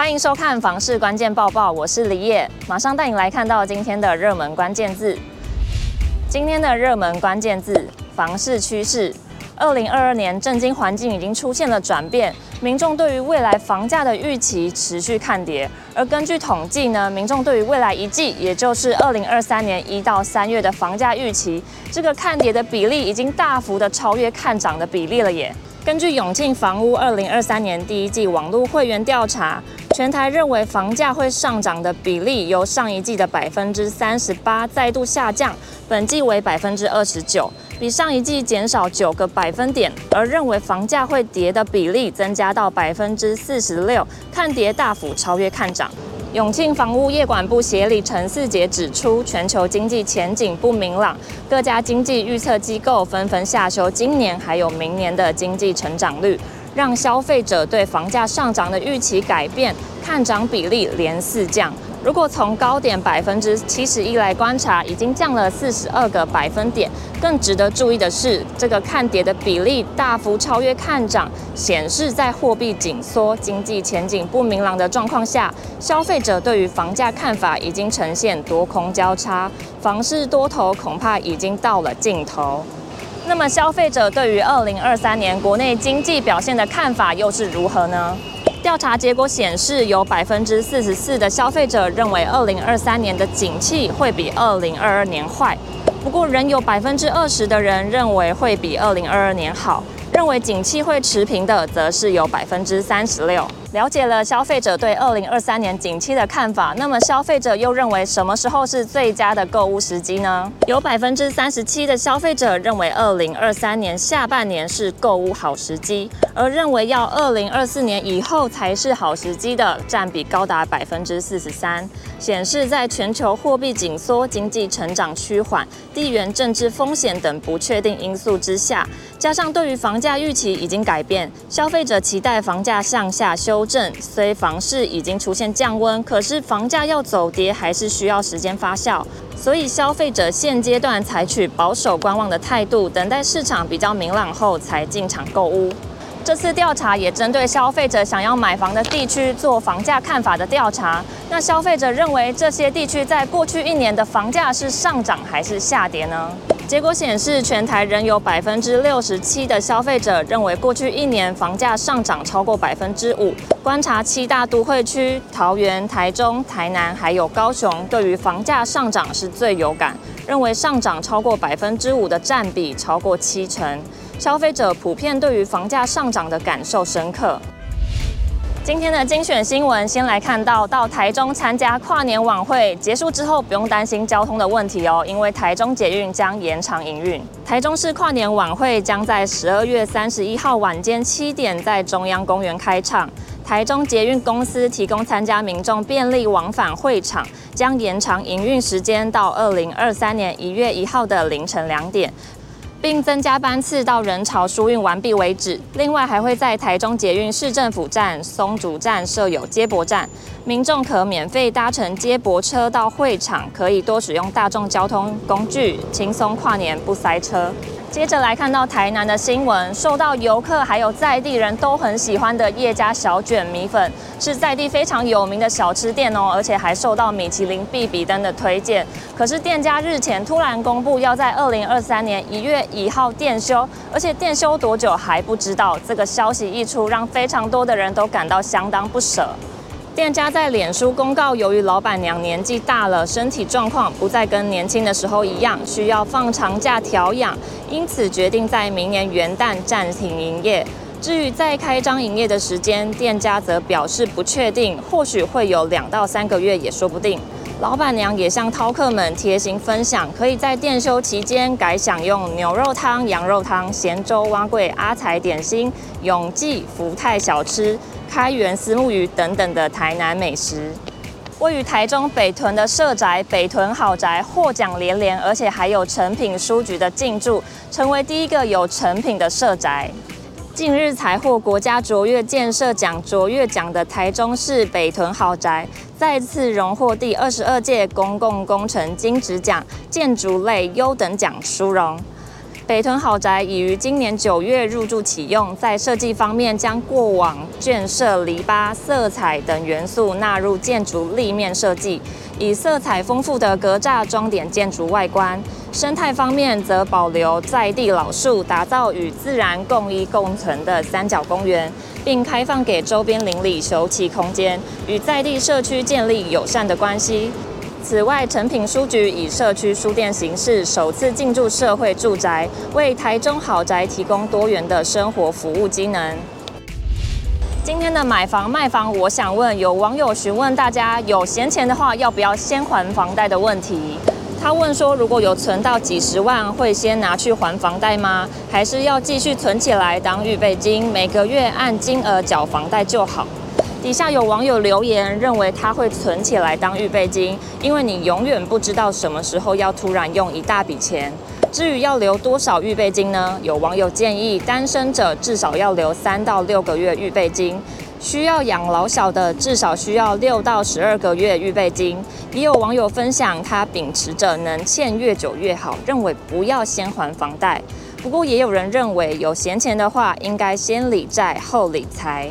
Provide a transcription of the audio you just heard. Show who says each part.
Speaker 1: 欢迎收看房市关键报报，我是李叶，马上带你来看到今天的热门关键字。今天的热门关键字：房市趋势。二零二二年政经环境已经出现了转变，民众对于未来房价的预期持续看跌。而根据统计呢，民众对于未来一季，也就是二零二三年一到三月的房价预期，这个看跌的比例已经大幅的超越看涨的比例了耶。根据永庆房屋二零二三年第一季网络会员调查，全台认为房价会上涨的比例由上一季的百分之三十八再度下降，本季为百分之二十九，比上一季减少九个百分点；而认为房价会跌的比例增加到百分之四十六，看跌大幅超越看涨。永庆房屋业管部协理陈四杰指出，全球经济前景不明朗，各家经济预测机构纷纷下修今年还有明年的经济成长率，让消费者对房价上涨的预期改变，看涨比例连四降。如果从高点百分之七十一来观察，已经降了四十二个百分点。更值得注意的是，这个看跌的比例大幅超越看涨，显示在货币紧缩、经济前景不明朗的状况下，消费者对于房价看法已经呈现多空交叉，房市多头恐怕已经到了尽头。那么，消费者对于二零二三年国内经济表现的看法又是如何呢？调查结果显示，有百分之四十四的消费者认为，二零二三年的景气会比二零二二年坏。不过，仍有百分之二十的人认为会比二零二二年好。认为景气会持平的，则是有百分之三十六。了解了消费者对二零二三年景气的看法，那么消费者又认为什么时候是最佳的购物时机呢？有百分之三十七的消费者认为二零二三年下半年是购物好时机，而认为要二零二四年以后才是好时机的占比高达百分之四十三，显示在全球货币紧缩、经济成长趋缓、地缘政治风险等不确定因素之下，加上对于房价预期已经改变，消费者期待房价向下修。修正，虽房市已经出现降温，可是房价要走跌还是需要时间发酵，所以消费者现阶段采取保守观望的态度，等待市场比较明朗后才进场购屋。这次调查也针对消费者想要买房的地区做房价看法的调查。那消费者认为这些地区在过去一年的房价是上涨还是下跌呢？结果显示，全台仍有百分之六十七的消费者认为过去一年房价上涨超过百分之五。观察七大都会区，桃园、台中、台南还有高雄，对于房价上涨是最有感，认为上涨超过百分之五的占比超过七成。消费者普遍对于房价上涨的感受深刻。今天的精选新闻，先来看到到台中参加跨年晚会结束之后，不用担心交通的问题哦，因为台中捷运将延长营运。台中市跨年晚会将在十二月三十一号晚间七点在中央公园开场，台中捷运公司提供参加民众便利往返会场，将延长营运时间到二零二三年一月一号的凌晨两点。并增加班次到人潮疏运完毕为止。另外，还会在台中捷运市政府站、松竹站设有接驳站，民众可免费搭乘接驳车到会场，可以多使用大众交通工具，轻松跨年不塞车。接着来看到台南的新闻，受到游客还有在地人都很喜欢的叶家小卷米粉，是在地非常有名的小吃店哦，而且还受到米其林必比登的推荐。可是店家日前突然公布要在二零二三年一月一号店休，而且店休多久还不知道。这个消息一出，让非常多的人都感到相当不舍。店家在脸书公告，由于老板娘年纪大了，身体状况不再跟年轻的时候一样，需要放长假调养，因此决定在明年元旦暂停营业。至于再开张营业的时间，店家则表示不确定，或许会有两到三个月也说不定。老板娘也向饕客们贴心分享，可以在店休期间改享用牛肉汤、羊肉汤、咸粥、蛙桂、阿财点心、永记、福泰小吃。开元虱目鱼等等的台南美食，位于台中北屯的社宅北屯好宅获奖连连，而且还有诚品书局的进驻，成为第一个有诚品的社宅。近日才获国家卓越建设奖卓越奖的台中市北屯豪宅，再次荣获第二十二届公共工程金质奖建筑类优等奖殊荣。北屯豪宅已于今年九月入住启用，在设计方面将过往建设、篱笆、色彩等元素纳入建筑立面设计，以色彩丰富的格栅装点建筑外观。生态方面则保留在地老树，打造与自然共依共存的三角公园，并开放给周边邻里休憩空间，与在地社区建立友善的关系。此外，诚品书局以社区书店形式首次进驻社会住宅，为台中豪宅提供多元的生活服务机能。今天的买房卖房，我想问有网友询问大家有闲钱的话，要不要先还房贷的问题。他问说，如果有存到几十万，会先拿去还房贷吗？还是要继续存起来当预备金，每个月按金额缴房贷就好？底下有网友留言，认为他会存起来当预备金，因为你永远不知道什么时候要突然用一大笔钱。至于要留多少预备金呢？有网友建议，单身者至少要留三到六个月预备金，需要养老小的至少需要六到十二个月预备金。也有网友分享，他秉持着能欠越久越好，认为不要先还房贷。不过也有人认为，有闲钱的话，应该先理债后理财。